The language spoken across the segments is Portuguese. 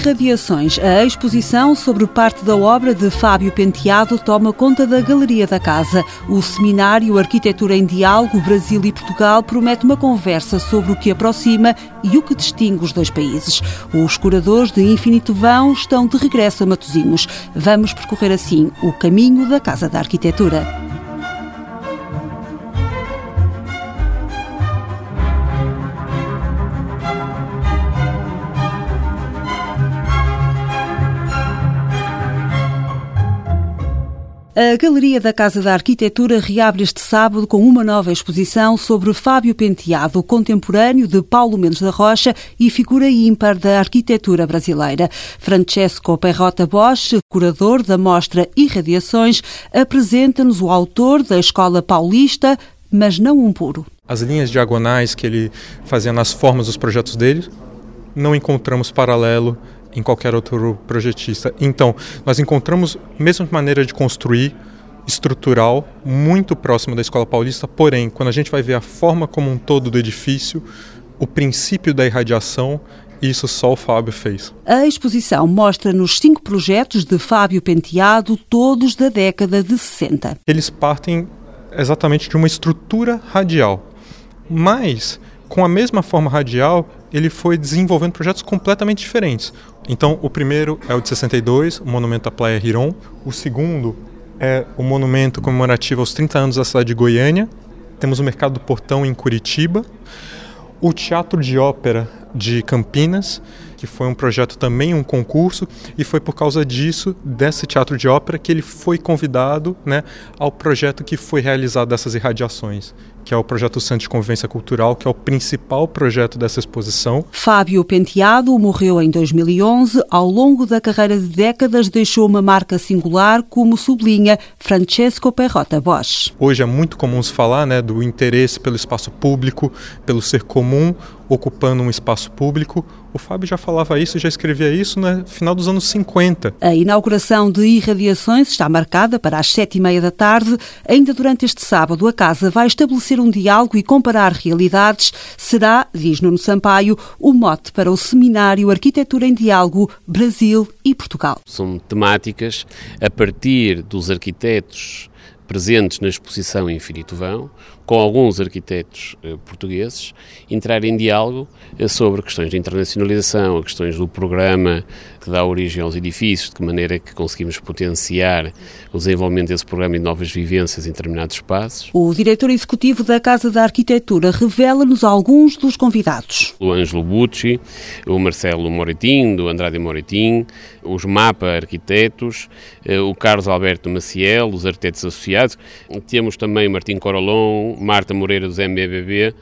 Irradiações. A exposição sobre parte da obra de Fábio Penteado toma conta da Galeria da Casa. O seminário Arquitetura em Diálogo Brasil e Portugal promete uma conversa sobre o que aproxima e o que distingue os dois países. Os curadores de Infinito Vão estão de regresso a Matosinhos. Vamos percorrer assim o caminho da Casa da Arquitetura. A Galeria da Casa da Arquitetura reabre este sábado com uma nova exposição sobre Fábio Penteado, contemporâneo de Paulo Mendes da Rocha e figura ímpar da arquitetura brasileira. Francesco Perrota Bosch, curador da mostra Irradiações, apresenta-nos o autor da Escola Paulista, mas não um puro. As linhas diagonais que ele fazia nas formas dos projetos dele, não encontramos paralelo em qualquer outro projetista. Então, nós encontramos a mesma maneira de construir estrutural muito próximo da Escola Paulista, porém, quando a gente vai ver a forma como um todo do edifício, o princípio da irradiação isso só o Fábio fez. A exposição mostra-nos cinco projetos de Fábio Penteado, todos da década de 60. Eles partem exatamente de uma estrutura radial, mas com a mesma forma radial, ele foi desenvolvendo projetos completamente diferentes. Então, o primeiro é o de 62, o monumento à Praia Riron. O segundo é o monumento comemorativo aos 30 anos da cidade de Goiânia. Temos o Mercado do Portão em Curitiba. O Teatro de Ópera de Campinas, que foi um projeto também, um concurso, e foi por causa disso, desse teatro de ópera, que ele foi convidado né, ao projeto que foi realizado dessas irradiações, que é o projeto de Convivência Cultural, que é o principal projeto dessa exposição. Fábio Penteado morreu em 2011. Ao longo da carreira de décadas, deixou uma marca singular, como sublinha Francesco Perrota Bosch. Hoje é muito comum se falar né, do interesse pelo espaço público, pelo ser comum, ocupando um espaço público. O Fábio já falava isso, já escrevia isso no final dos anos 50. A inauguração de Irradiações está marcada para as sete e meia da tarde. Ainda durante este sábado, a Casa vai estabelecer um diálogo e comparar realidades. Será, diz Nuno Sampaio, o mote para o seminário Arquitetura em Diálogo Brasil e Portugal. São temáticas a partir dos arquitetos presentes na exposição Infinito Vão, com alguns arquitetos eh, portugueses, entrar em diálogo eh, sobre questões de internacionalização, questões do programa que dá origem aos edifícios, de que maneira que conseguimos potenciar o desenvolvimento desse programa e novas vivências em determinados espaços. O diretor executivo da Casa da Arquitetura revela-nos alguns dos convidados. O Ângelo Bucci, o Marcelo Moretim, do Andrade Moretim, os MAPA Arquitetos, eh, o Carlos Alberto Maciel, os arquitetos associados. Temos também o Martim Corolon, Marta Moreira dos MBBB,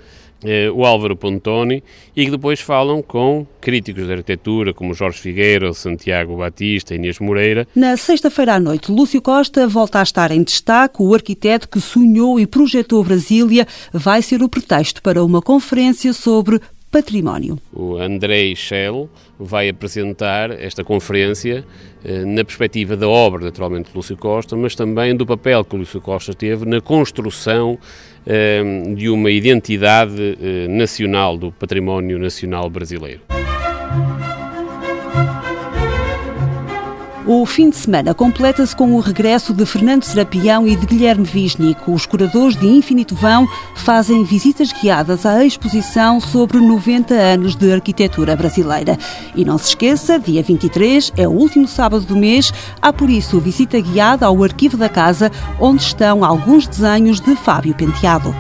o Álvaro Pontoni, e que depois falam com críticos de arquitetura como Jorge Figueira, Santiago Batista, Inês Moreira. Na sexta-feira à noite, Lúcio Costa volta a estar em destaque. O arquiteto que sonhou e projetou Brasília vai ser o pretexto para uma conferência sobre património. O Andrei Schell vai apresentar esta conferência eh, na perspectiva da obra, naturalmente, de Lúcio Costa, mas também do papel que Lúcio Costa teve na construção eh, de uma identidade eh, nacional, do património nacional brasileiro. O fim de semana completa-se com o regresso de Fernando Serapião e de Guilherme Wisnik. Os curadores de Infinito Vão fazem visitas guiadas à exposição sobre 90 anos de arquitetura brasileira. E não se esqueça, dia 23 é o último sábado do mês, há por isso visita guiada ao Arquivo da Casa, onde estão alguns desenhos de Fábio Penteado.